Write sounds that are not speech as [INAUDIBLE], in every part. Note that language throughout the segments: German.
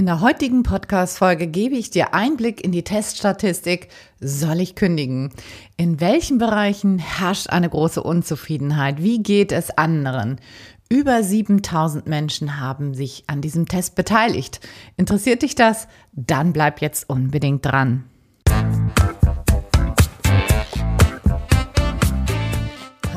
In der heutigen Podcast-Folge gebe ich dir Einblick in die Teststatistik. Soll ich kündigen? In welchen Bereichen herrscht eine große Unzufriedenheit? Wie geht es anderen? Über 7000 Menschen haben sich an diesem Test beteiligt. Interessiert dich das? Dann bleib jetzt unbedingt dran.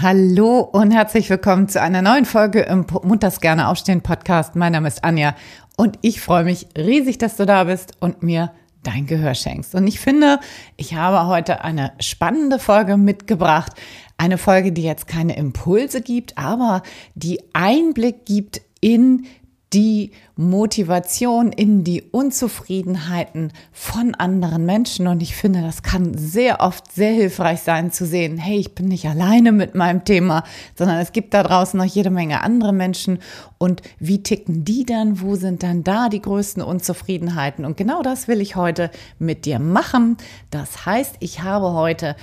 Hallo und herzlich willkommen zu einer neuen Folge im Munters gerne aufstehen Podcast. Mein Name ist Anja und ich freue mich riesig, dass du da bist und mir dein Gehör schenkst. Und ich finde, ich habe heute eine spannende Folge mitgebracht. Eine Folge, die jetzt keine Impulse gibt, aber die Einblick gibt in die Motivation in die Unzufriedenheiten von anderen Menschen. Und ich finde, das kann sehr oft sehr hilfreich sein zu sehen, hey, ich bin nicht alleine mit meinem Thema, sondern es gibt da draußen noch jede Menge andere Menschen. Und wie ticken die dann? Wo sind dann da die größten Unzufriedenheiten? Und genau das will ich heute mit dir machen. Das heißt, ich habe heute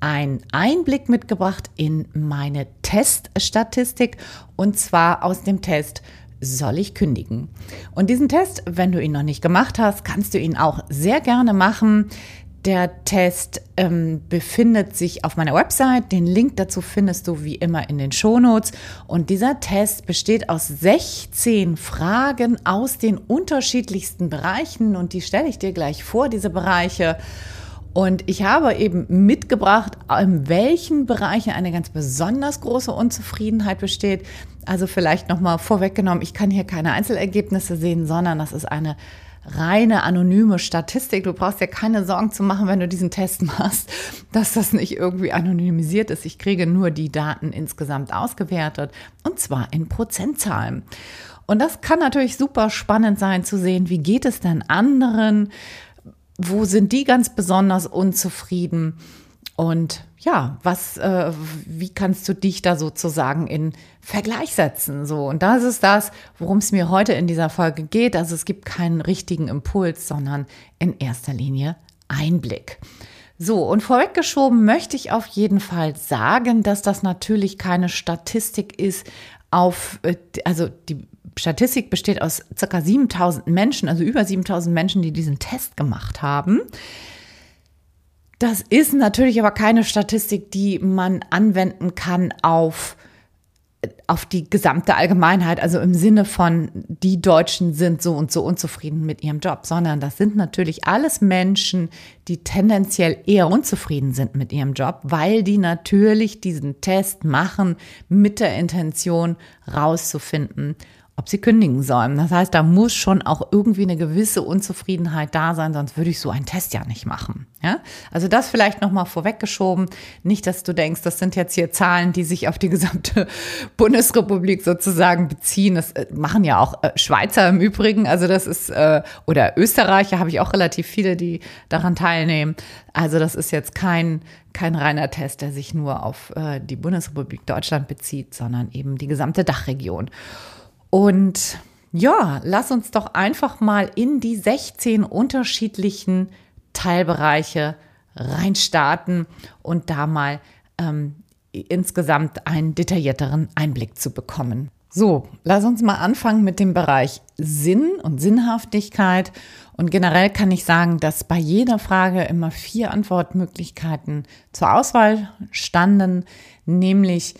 einen Einblick mitgebracht in meine Teststatistik und zwar aus dem Test soll ich kündigen? Und diesen Test, wenn du ihn noch nicht gemacht hast, kannst du ihn auch sehr gerne machen. Der Test ähm, befindet sich auf meiner Website. Den Link dazu findest du wie immer in den Shownotes. Und dieser Test besteht aus 16 Fragen aus den unterschiedlichsten Bereichen. Und die stelle ich dir gleich vor, diese Bereiche. Und ich habe eben mitgebracht, in welchen Bereichen eine ganz besonders große Unzufriedenheit besteht. Also vielleicht nochmal vorweggenommen, ich kann hier keine Einzelergebnisse sehen, sondern das ist eine reine anonyme Statistik. Du brauchst ja keine Sorgen zu machen, wenn du diesen Test [LAUGHS] machst, dass das nicht irgendwie anonymisiert ist. Ich kriege nur die Daten insgesamt ausgewertet und zwar in Prozentzahlen. Und das kann natürlich super spannend sein zu sehen, wie geht es denn anderen? wo sind die ganz besonders unzufrieden? Und ja, was, äh, wie kannst du dich da sozusagen in Vergleich setzen? So, und das ist das, worum es mir heute in dieser Folge geht. Also es gibt keinen richtigen Impuls, sondern in erster Linie Einblick. So, und vorweggeschoben möchte ich auf jeden Fall sagen, dass das natürlich keine Statistik ist auf, äh, also die Statistik besteht aus ca. 7000 Menschen, also über 7000 Menschen, die diesen Test gemacht haben. Das ist natürlich aber keine Statistik, die man anwenden kann auf, auf die gesamte Allgemeinheit, also im Sinne von, die Deutschen sind so und so unzufrieden mit ihrem Job, sondern das sind natürlich alles Menschen, die tendenziell eher unzufrieden sind mit ihrem Job, weil die natürlich diesen Test machen mit der Intention rauszufinden, ob sie kündigen sollen. Das heißt, da muss schon auch irgendwie eine gewisse Unzufriedenheit da sein, sonst würde ich so einen Test ja nicht machen. Ja? Also das vielleicht nochmal vorweggeschoben. Nicht, dass du denkst, das sind jetzt hier Zahlen, die sich auf die gesamte [LAUGHS] Bundesrepublik sozusagen beziehen. Das äh, machen ja auch äh, Schweizer im Übrigen. Also das ist, äh, oder Österreicher habe ich auch relativ viele, die daran teilnehmen. Also das ist jetzt kein, kein reiner Test, der sich nur auf die Bundesrepublik Deutschland bezieht, sondern eben die gesamte Dachregion. Und ja, lass uns doch einfach mal in die 16 unterschiedlichen Teilbereiche reinstarten und da mal ähm, insgesamt einen detaillierteren Einblick zu bekommen. So, lass uns mal anfangen mit dem Bereich Sinn und Sinnhaftigkeit. Und generell kann ich sagen, dass bei jeder Frage immer vier Antwortmöglichkeiten zur Auswahl standen, nämlich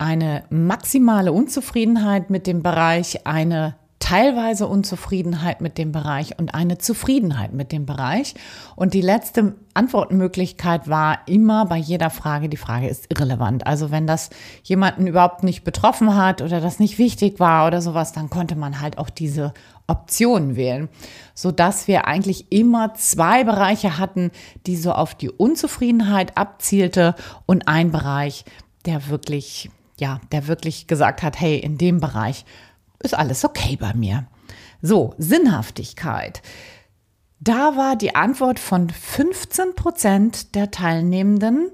eine maximale Unzufriedenheit mit dem Bereich, eine teilweise Unzufriedenheit mit dem Bereich und eine Zufriedenheit mit dem Bereich. Und die letzte Antwortmöglichkeit war immer bei jeder Frage, die Frage ist irrelevant. Also wenn das jemanden überhaupt nicht betroffen hat oder das nicht wichtig war oder sowas, dann konnte man halt auch diese Optionen wählen, so dass wir eigentlich immer zwei Bereiche hatten, die so auf die Unzufriedenheit abzielte und ein Bereich, der wirklich ja, der wirklich gesagt hat, hey, in dem Bereich ist alles okay bei mir. So, Sinnhaftigkeit. Da war die Antwort von 15 Prozent der Teilnehmenden,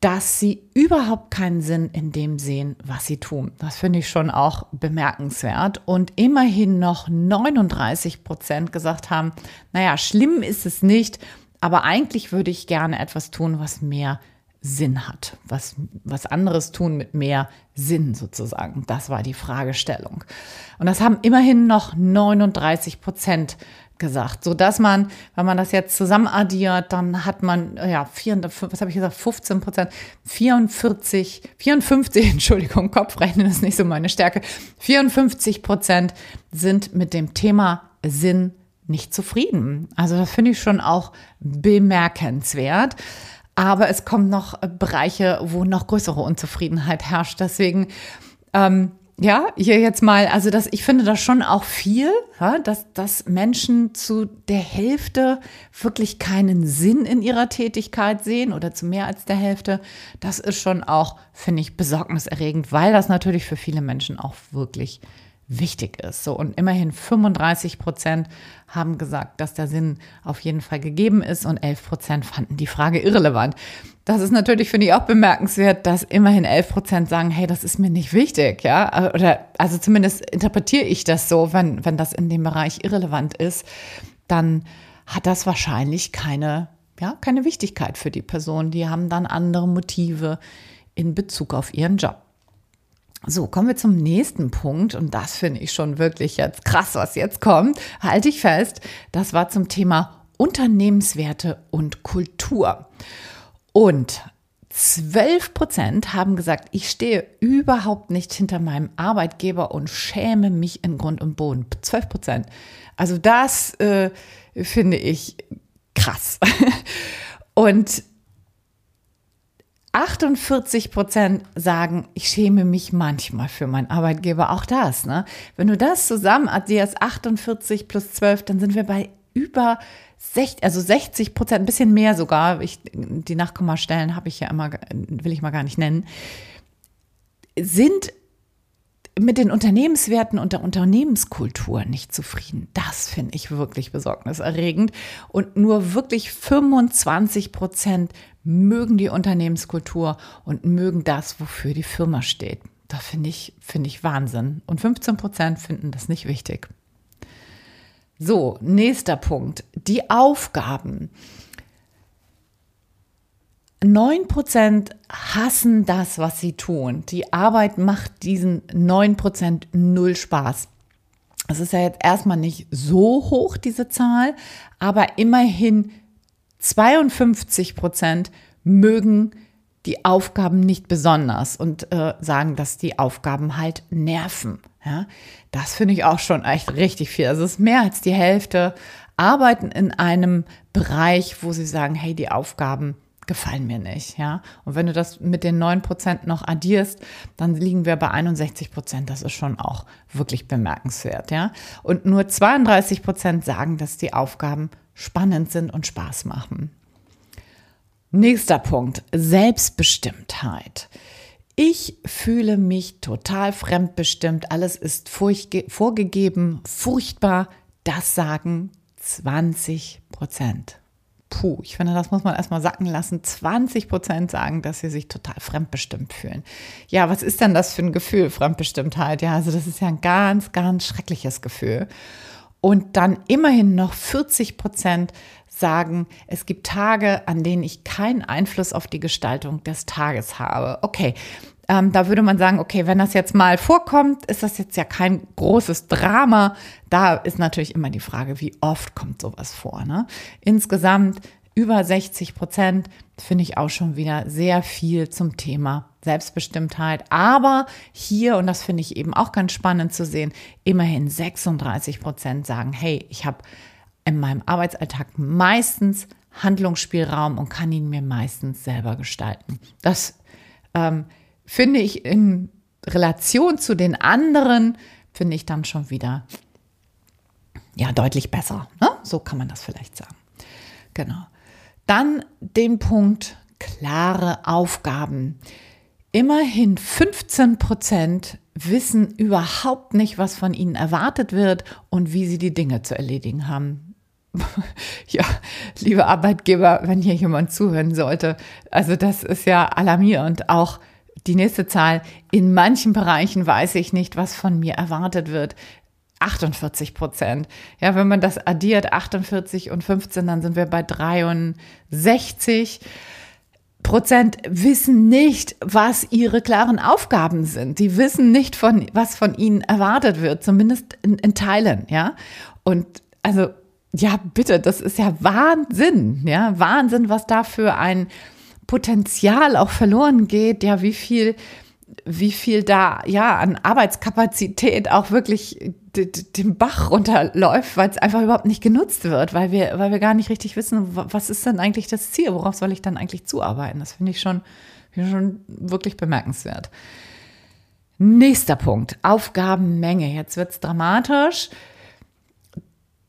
dass sie überhaupt keinen Sinn in dem sehen, was sie tun. Das finde ich schon auch bemerkenswert. Und immerhin noch 39 Prozent gesagt haben, naja, schlimm ist es nicht, aber eigentlich würde ich gerne etwas tun, was mehr Sinn hat, was, was anderes tun mit mehr Sinn sozusagen. Das war die Fragestellung. Und das haben immerhin noch 39 Prozent gesagt, so dass man, wenn man das jetzt zusammen addiert, dann hat man, ja, 4, was habe ich gesagt, 15 Prozent, 44, 54, [LAUGHS] Entschuldigung, Kopfrechnen ist nicht so meine Stärke, 54 Prozent sind mit dem Thema Sinn nicht zufrieden. Also das finde ich schon auch bemerkenswert. Aber es kommen noch Bereiche, wo noch größere Unzufriedenheit herrscht. Deswegen, ähm, ja, hier jetzt mal, also das, ich finde das schon auch viel, ja, dass, dass Menschen zu der Hälfte wirklich keinen Sinn in ihrer Tätigkeit sehen oder zu mehr als der Hälfte. Das ist schon auch, finde ich, besorgniserregend, weil das natürlich für viele Menschen auch wirklich wichtig ist. So, und immerhin 35 Prozent haben gesagt, dass der Sinn auf jeden Fall gegeben ist und 11 Prozent fanden die Frage irrelevant. Das ist natürlich, finde ich, auch bemerkenswert, dass immerhin 11 Prozent sagen, hey, das ist mir nicht wichtig, ja. Oder, also zumindest interpretiere ich das so, wenn, wenn das in dem Bereich irrelevant ist, dann hat das wahrscheinlich keine, ja, keine Wichtigkeit für die Person. Die haben dann andere Motive in Bezug auf ihren Job. So, kommen wir zum nächsten Punkt und das finde ich schon wirklich jetzt krass, was jetzt kommt. Halte ich fest, das war zum Thema Unternehmenswerte und Kultur. Und 12 Prozent haben gesagt, ich stehe überhaupt nicht hinter meinem Arbeitgeber und schäme mich in Grund und Boden. 12 Prozent. Also das äh, finde ich krass. [LAUGHS] Und 48 Prozent sagen, ich schäme mich manchmal für meinen Arbeitgeber. Auch das, ne? Wenn du das zusammen addierst, 48 plus 12, dann sind wir bei über 60, also 60 Prozent, ein bisschen mehr sogar. Ich, die Nachkommastellen habe ich ja immer, will ich mal gar nicht nennen, sind mit den Unternehmenswerten und der Unternehmenskultur nicht zufrieden. Das finde ich wirklich besorgniserregend. Und nur wirklich 25 Prozent mögen die Unternehmenskultur und mögen das, wofür die Firma steht. Das finde ich, finde ich Wahnsinn. Und 15 Prozent finden das nicht wichtig. So, nächster Punkt. Die Aufgaben. 9% hassen das, was sie tun. Die Arbeit macht diesen 9% null Spaß. Es ist ja jetzt erstmal nicht so hoch, diese Zahl, aber immerhin 52% mögen die Aufgaben nicht besonders und äh, sagen, dass die Aufgaben halt nerven. Ja, das finde ich auch schon echt richtig viel. Also es ist mehr als die Hälfte arbeiten in einem Bereich, wo sie sagen, hey, die Aufgaben gefallen mir nicht, ja. Und wenn du das mit den neun Prozent noch addierst, dann liegen wir bei 61 Prozent. Das ist schon auch wirklich bemerkenswert, ja. Und nur 32 Prozent sagen, dass die Aufgaben spannend sind und Spaß machen. Nächster Punkt, Selbstbestimmtheit. Ich fühle mich total fremdbestimmt, alles ist vorgegeben, furchtbar. Das sagen 20 Prozent puh, ich finde, das muss man erstmal sacken lassen. 20 Prozent sagen, dass sie sich total fremdbestimmt fühlen. Ja, was ist denn das für ein Gefühl, Fremdbestimmtheit? Ja, also das ist ja ein ganz, ganz schreckliches Gefühl. Und dann immerhin noch 40 Prozent sagen, es gibt Tage, an denen ich keinen Einfluss auf die Gestaltung des Tages habe. Okay, ähm, da würde man sagen, okay, wenn das jetzt mal vorkommt, ist das jetzt ja kein großes Drama. Da ist natürlich immer die Frage, wie oft kommt sowas vor. Ne? Insgesamt über 60 Prozent finde ich auch schon wieder sehr viel zum Thema Selbstbestimmtheit. Aber hier, und das finde ich eben auch ganz spannend zu sehen, immerhin 36 Prozent sagen, hey, ich habe in meinem Arbeitsalltag meistens Handlungsspielraum und kann ihn mir meistens selber gestalten. Das ähm, finde ich in Relation zu den anderen, finde ich dann schon wieder ja deutlich besser. Ne? So kann man das vielleicht sagen. Genau. Dann den Punkt klare Aufgaben. Immerhin 15 Prozent wissen überhaupt nicht, was von ihnen erwartet wird und wie sie die Dinge zu erledigen haben. [LAUGHS] ja, liebe Arbeitgeber, wenn hier jemand zuhören sollte, also das ist ja alarmierend. Auch die nächste Zahl, in manchen Bereichen weiß ich nicht, was von mir erwartet wird. 48 Prozent. Ja, wenn man das addiert, 48 und 15, dann sind wir bei 63. Prozent wissen nicht, was ihre klaren Aufgaben sind. Die wissen nicht von, was von ihnen erwartet wird, zumindest in, in Teilen, ja. Und also, ja, bitte, das ist ja Wahnsinn, ja, Wahnsinn, was da für ein Potenzial auch verloren geht, ja, wie viel wie viel da ja an Arbeitskapazität auch wirklich den Bach runterläuft, weil es einfach überhaupt nicht genutzt wird, weil wir, weil wir gar nicht richtig wissen, was ist denn eigentlich das Ziel, worauf soll ich dann eigentlich zuarbeiten? Das finde ich schon, schon wirklich bemerkenswert. Nächster Punkt, Aufgabenmenge. Jetzt wird es dramatisch.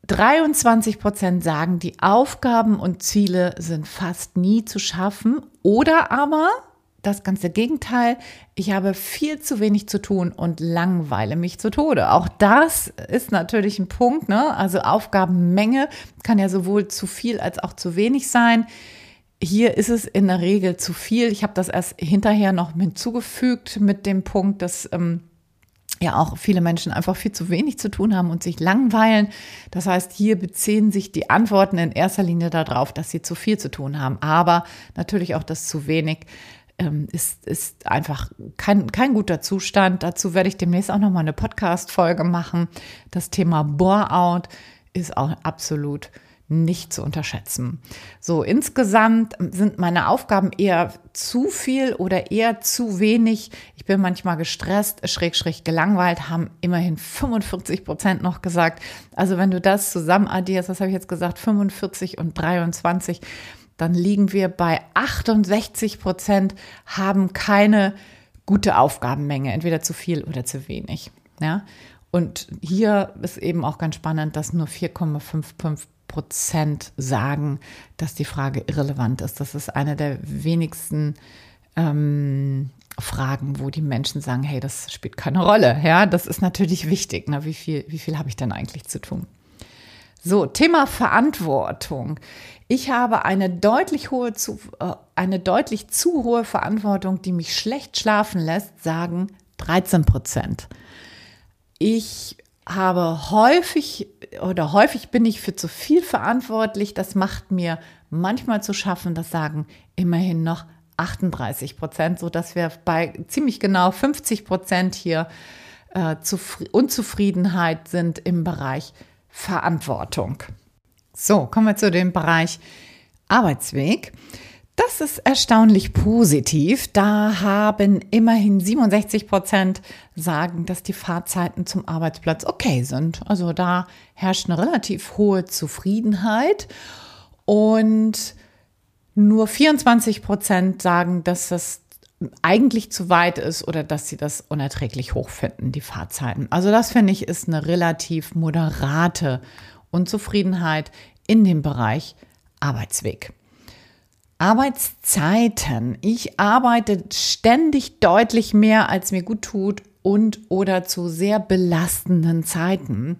23 Prozent sagen, die Aufgaben und Ziele sind fast nie zu schaffen oder aber das ganze Gegenteil. Ich habe viel zu wenig zu tun und langweile mich zu Tode. Auch das ist natürlich ein Punkt. Ne? Also Aufgabenmenge kann ja sowohl zu viel als auch zu wenig sein. Hier ist es in der Regel zu viel. Ich habe das erst hinterher noch hinzugefügt mit dem Punkt, dass ähm, ja auch viele Menschen einfach viel zu wenig zu tun haben und sich langweilen. Das heißt, hier beziehen sich die Antworten in erster Linie darauf, dass sie zu viel zu tun haben, aber natürlich auch das zu wenig ähm, ist, ist einfach kein, kein guter Zustand. Dazu werde ich demnächst auch nochmal eine Podcast-Folge machen. Das Thema Bore-out ist auch absolut nicht zu unterschätzen. So, insgesamt sind meine Aufgaben eher zu viel oder eher zu wenig. Ich bin manchmal gestresst, schräg, schräg gelangweilt, haben immerhin 45 Prozent noch gesagt. Also wenn du das zusammen addierst, was habe ich jetzt gesagt, 45 und 23, dann liegen wir bei 68 Prozent, haben keine gute Aufgabenmenge, entweder zu viel oder zu wenig. Ja? Und hier ist eben auch ganz spannend, dass nur 4,55 Prozent sagen, dass die Frage irrelevant ist. Das ist eine der wenigsten ähm, Fragen, wo die Menschen sagen, hey, das spielt keine Rolle. Ja, das ist natürlich wichtig. Na, wie viel, wie viel habe ich denn eigentlich zu tun? So, Thema Verantwortung. Ich habe eine deutlich hohe, zu, äh, eine deutlich zu hohe Verantwortung, die mich schlecht schlafen lässt, sagen 13 Prozent. Ich habe häufig oder häufig bin ich für zu viel verantwortlich. Das macht mir manchmal zu schaffen. Das sagen immerhin noch 38 Prozent, so dass wir bei ziemlich genau 50 Prozent hier äh, Unzufriedenheit sind im Bereich Verantwortung. So, kommen wir zu dem Bereich Arbeitsweg. Das ist erstaunlich positiv. Da haben immerhin 67 Prozent sagen, dass die Fahrzeiten zum Arbeitsplatz okay sind. Also da herrscht eine relativ hohe Zufriedenheit. Und nur 24 Prozent sagen, dass das eigentlich zu weit ist oder dass sie das unerträglich hoch finden, die Fahrzeiten. Also das finde ich ist eine relativ moderate Unzufriedenheit in dem Bereich Arbeitsweg. Arbeitszeiten. Ich arbeite ständig deutlich mehr, als mir gut tut und oder zu sehr belastenden Zeiten.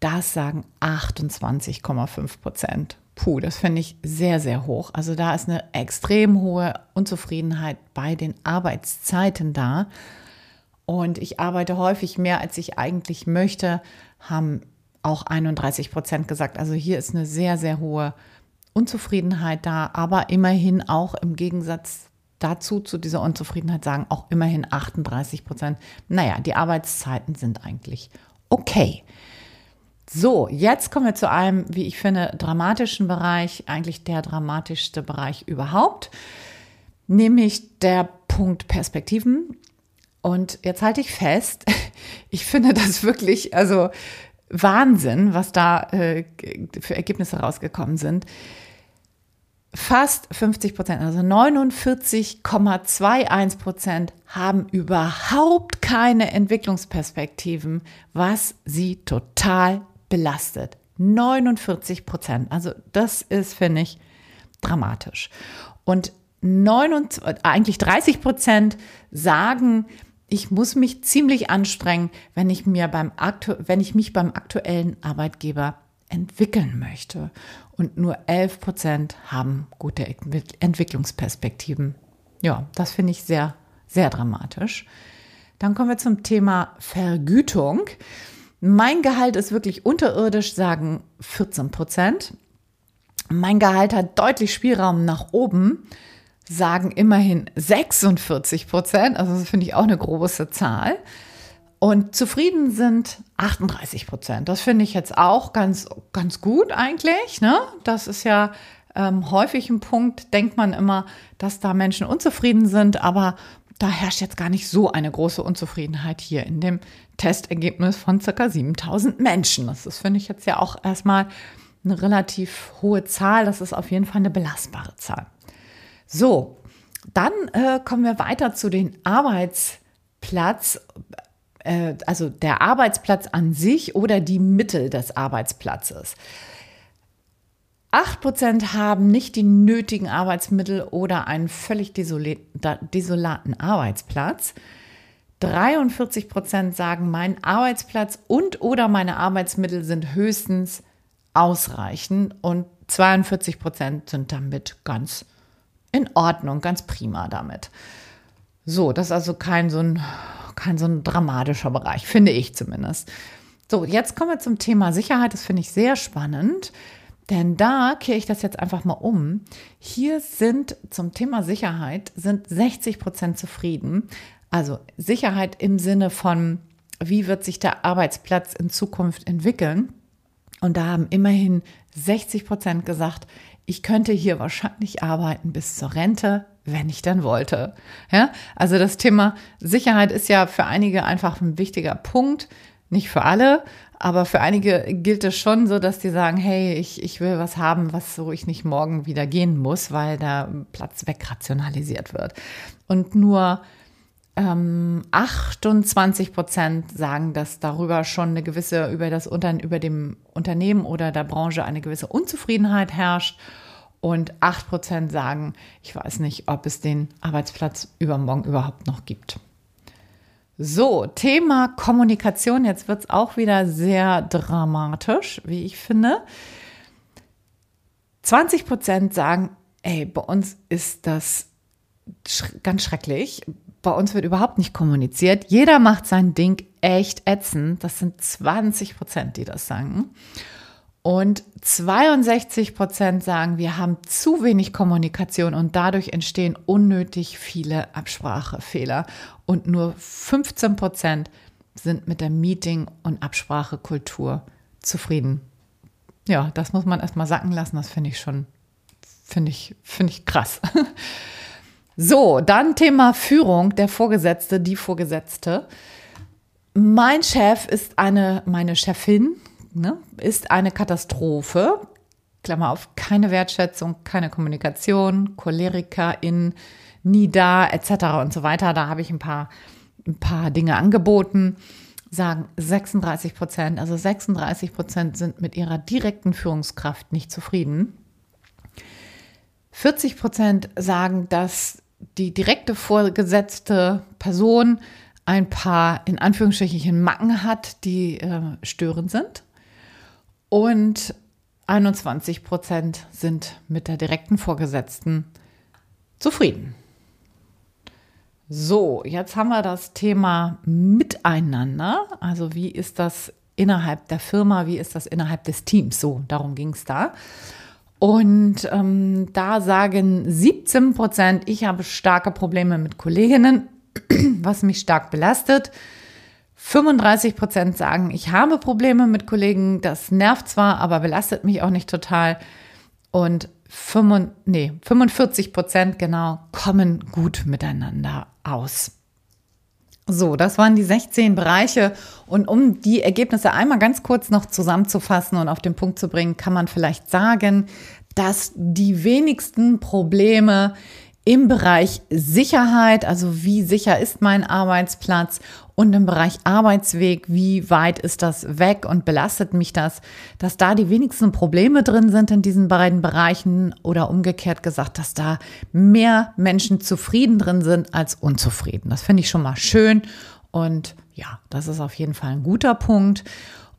Das sagen 28,5 Prozent puh, das finde ich sehr, sehr hoch. Also da ist eine extrem hohe Unzufriedenheit bei den Arbeitszeiten da. Und ich arbeite häufig mehr, als ich eigentlich möchte, haben auch 31 Prozent gesagt. Also hier ist eine sehr, sehr hohe Unzufriedenheit da, aber immerhin auch im Gegensatz dazu, zu dieser Unzufriedenheit sagen auch immerhin 38 Prozent, naja, die Arbeitszeiten sind eigentlich okay. So, jetzt kommen wir zu einem, wie ich finde, dramatischen Bereich, eigentlich der dramatischste Bereich überhaupt, nämlich der Punkt Perspektiven. Und jetzt halte ich fest, [LAUGHS] ich finde das wirklich, also Wahnsinn, was da äh, für Ergebnisse rausgekommen sind. Fast 50 Prozent, also 49,21 Prozent haben überhaupt keine Entwicklungsperspektiven, was sie total belastet. 49 Prozent. Also das ist, finde ich, dramatisch. Und 29, eigentlich 30 Prozent sagen, ich muss mich ziemlich anstrengen, wenn ich mir beim wenn ich mich beim aktuellen Arbeitgeber entwickeln möchte. Und nur 11 Prozent haben gute Entwicklungsperspektiven. Ja, das finde ich sehr, sehr dramatisch. Dann kommen wir zum Thema Vergütung. Mein Gehalt ist wirklich unterirdisch, sagen 14 Prozent. Mein Gehalt hat deutlich Spielraum nach oben, sagen immerhin 46 Prozent. Also das finde ich auch eine große Zahl. Und zufrieden sind 38 Prozent. Das finde ich jetzt auch ganz, ganz gut eigentlich. Ne? Das ist ja ähm, häufig ein Punkt, denkt man immer, dass da Menschen unzufrieden sind, aber da herrscht jetzt gar nicht so eine große Unzufriedenheit hier in dem Testergebnis von circa 7000 Menschen. Das ist, finde ich, jetzt ja auch erstmal eine relativ hohe Zahl. Das ist auf jeden Fall eine belastbare Zahl. So, dann äh, kommen wir weiter zu den Arbeitsplatz, äh, also der Arbeitsplatz an sich oder die Mittel des Arbeitsplatzes. 8% haben nicht die nötigen Arbeitsmittel oder einen völlig desolaten Arbeitsplatz. 43% sagen, mein Arbeitsplatz und oder meine Arbeitsmittel sind höchstens ausreichend und 42% sind damit ganz in Ordnung, ganz prima damit. So, das ist also kein so ein, kein so ein dramatischer Bereich, finde ich zumindest. So, jetzt kommen wir zum Thema Sicherheit. Das finde ich sehr spannend. Denn da kehre ich das jetzt einfach mal um. Hier sind zum Thema Sicherheit sind 60 Prozent zufrieden. Also Sicherheit im Sinne von, wie wird sich der Arbeitsplatz in Zukunft entwickeln? Und da haben immerhin 60 Prozent gesagt, ich könnte hier wahrscheinlich arbeiten bis zur Rente, wenn ich dann wollte. Ja, also das Thema Sicherheit ist ja für einige einfach ein wichtiger Punkt, nicht für alle. Aber für einige gilt es schon so, dass die sagen, hey, ich, ich will was haben, was so ich nicht morgen wieder gehen muss, weil da Platz wegrationalisiert wird. Und nur ähm, 28 Prozent sagen, dass darüber schon eine gewisse, über das über dem Unternehmen oder der Branche eine gewisse Unzufriedenheit herrscht. Und 8 Prozent sagen, ich weiß nicht, ob es den Arbeitsplatz übermorgen überhaupt noch gibt. So, Thema Kommunikation. Jetzt wird es auch wieder sehr dramatisch, wie ich finde. 20 Prozent sagen, ey, bei uns ist das ganz schrecklich. Bei uns wird überhaupt nicht kommuniziert. Jeder macht sein Ding echt ätzend. Das sind 20 Prozent, die das sagen. Und 62 Prozent sagen, wir haben zu wenig Kommunikation und dadurch entstehen unnötig viele Absprachefehler. Und nur 15 Prozent sind mit der Meeting- und Absprachekultur zufrieden. Ja, das muss man erstmal sacken lassen. Das finde ich schon, finde ich, finde ich krass. [LAUGHS] So, dann Thema Führung, der Vorgesetzte, die Vorgesetzte. Mein Chef ist eine, meine Chefin, ne, ist eine Katastrophe. Klammer auf, keine Wertschätzung, keine Kommunikation, Cholerikerin, nie da, etc. und so weiter. Da habe ich ein paar, ein paar Dinge angeboten. Sagen 36 Prozent, also 36 Prozent sind mit ihrer direkten Führungskraft nicht zufrieden. 40 Prozent sagen, dass die direkte vorgesetzte Person ein paar in Anführungsstrichen Macken hat, die äh, störend sind. Und 21 Prozent sind mit der direkten Vorgesetzten zufrieden. So, jetzt haben wir das Thema Miteinander. Also wie ist das innerhalb der Firma, wie ist das innerhalb des Teams? So, darum ging es da. Und ähm, da sagen 17 Prozent, ich habe starke Probleme mit Kolleginnen, [CLEARS THROAT] was mich stark belastet. 35 Prozent sagen, ich habe Probleme mit Kollegen, das nervt zwar, aber belastet mich auch nicht total. Und 45, nee, 45 Prozent genau kommen gut miteinander aus. So, das waren die 16 Bereiche. Und um die Ergebnisse einmal ganz kurz noch zusammenzufassen und auf den Punkt zu bringen, kann man vielleicht sagen, dass die wenigsten Probleme im Bereich Sicherheit, also wie sicher ist mein Arbeitsplatz und im Bereich Arbeitsweg, wie weit ist das weg und belastet mich das, dass da die wenigsten Probleme drin sind in diesen beiden Bereichen oder umgekehrt gesagt, dass da mehr Menschen zufrieden drin sind als unzufrieden. Das finde ich schon mal schön und ja, das ist auf jeden Fall ein guter Punkt.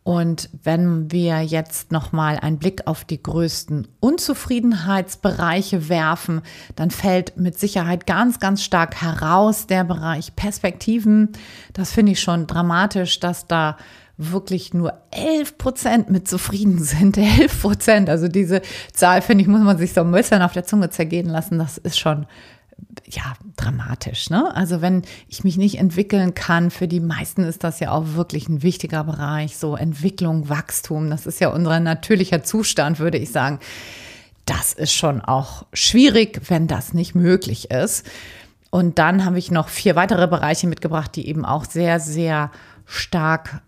Und wenn wir jetzt nochmal einen Blick auf die größten Unzufriedenheitsbereiche werfen, dann fällt mit Sicherheit ganz, ganz stark heraus der Bereich Perspektiven. Das finde ich schon dramatisch, dass da wirklich nur 11 Prozent mit zufrieden sind. [LAUGHS] 11 Prozent. Also diese Zahl, finde ich, muss man sich so ein bisschen auf der Zunge zergehen lassen. Das ist schon ja, dramatisch. Ne? Also wenn ich mich nicht entwickeln kann, für die meisten ist das ja auch wirklich ein wichtiger Bereich, so Entwicklung, Wachstum, das ist ja unser natürlicher Zustand, würde ich sagen. Das ist schon auch schwierig, wenn das nicht möglich ist. Und dann habe ich noch vier weitere Bereiche mitgebracht, die eben auch sehr, sehr stark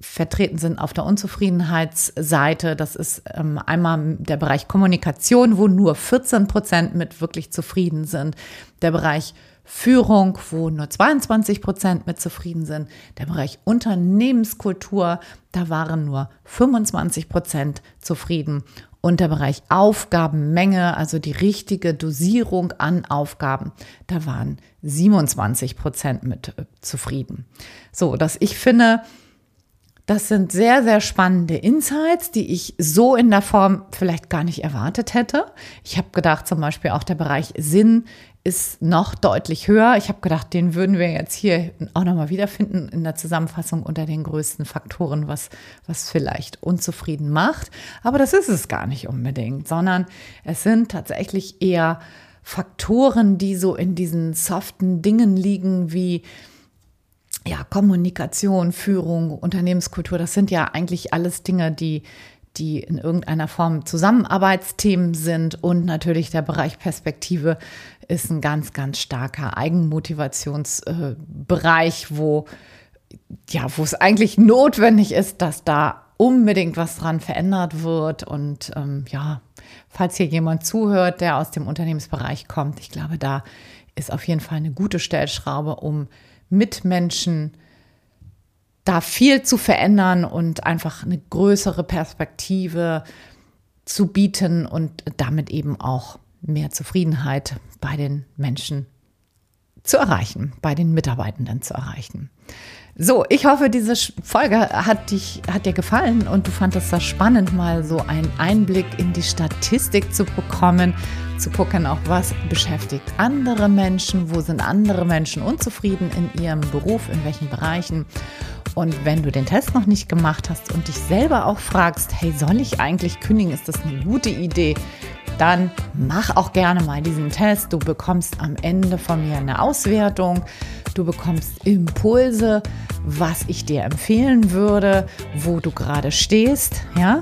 vertreten sind auf der Unzufriedenheitsseite. Das ist ähm, einmal der Bereich Kommunikation, wo nur 14 Prozent mit wirklich zufrieden sind. Der Bereich Führung, wo nur 22 Prozent mit zufrieden sind. Der Bereich Unternehmenskultur, da waren nur 25 Prozent zufrieden. Und der Bereich Aufgabenmenge, also die richtige Dosierung an Aufgaben, da waren 27 Prozent mit äh, zufrieden. So, dass ich finde, das sind sehr, sehr spannende Insights, die ich so in der Form vielleicht gar nicht erwartet hätte. Ich habe gedacht, zum Beispiel auch der Bereich Sinn ist noch deutlich höher. Ich habe gedacht, den würden wir jetzt hier auch nochmal wiederfinden in der Zusammenfassung unter den größten Faktoren, was, was vielleicht unzufrieden macht. Aber das ist es gar nicht unbedingt, sondern es sind tatsächlich eher Faktoren, die so in diesen soften Dingen liegen, wie ja, Kommunikation, Führung, Unternehmenskultur, das sind ja eigentlich alles Dinge, die, die in irgendeiner Form Zusammenarbeitsthemen sind. Und natürlich der Bereich Perspektive ist ein ganz, ganz starker Eigenmotivationsbereich, wo, ja, wo es eigentlich notwendig ist, dass da unbedingt was dran verändert wird. Und ähm, ja, falls hier jemand zuhört, der aus dem Unternehmensbereich kommt, ich glaube, da ist auf jeden Fall eine gute Stellschraube, um Mitmenschen da viel zu verändern und einfach eine größere Perspektive zu bieten und damit eben auch mehr Zufriedenheit bei den Menschen zu erreichen, bei den Mitarbeitenden zu erreichen. So, ich hoffe, diese Folge hat, dich, hat dir gefallen und du fandest das spannend, mal so einen Einblick in die Statistik zu bekommen, zu gucken, auch was beschäftigt andere Menschen, wo sind andere Menschen unzufrieden in ihrem Beruf, in welchen Bereichen. Und wenn du den Test noch nicht gemacht hast und dich selber auch fragst, hey, soll ich eigentlich kündigen? Ist das eine gute Idee? dann mach auch gerne mal diesen Test. Du bekommst am Ende von mir eine Auswertung. Du bekommst Impulse, was ich dir empfehlen würde, wo du gerade stehst. Ja,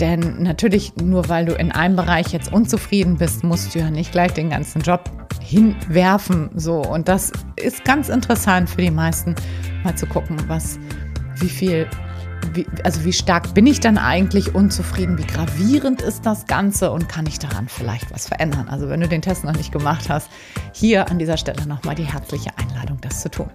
denn natürlich, nur weil du in einem Bereich jetzt unzufrieden bist, musst du ja nicht gleich den ganzen Job hinwerfen. So, und das ist ganz interessant für die meisten, mal zu gucken, was, wie viel wie, also wie stark bin ich dann eigentlich unzufrieden? Wie gravierend ist das Ganze und kann ich daran vielleicht was verändern? Also wenn du den Test noch nicht gemacht hast, hier an dieser Stelle nochmal die herzliche Einladung, das zu tun.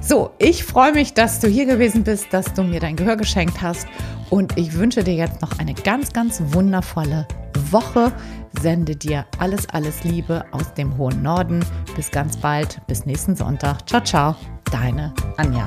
So, ich freue mich, dass du hier gewesen bist, dass du mir dein Gehör geschenkt hast und ich wünsche dir jetzt noch eine ganz, ganz wundervolle Woche. Sende dir alles, alles Liebe aus dem hohen Norden. Bis ganz bald, bis nächsten Sonntag. Ciao, ciao, deine Anja.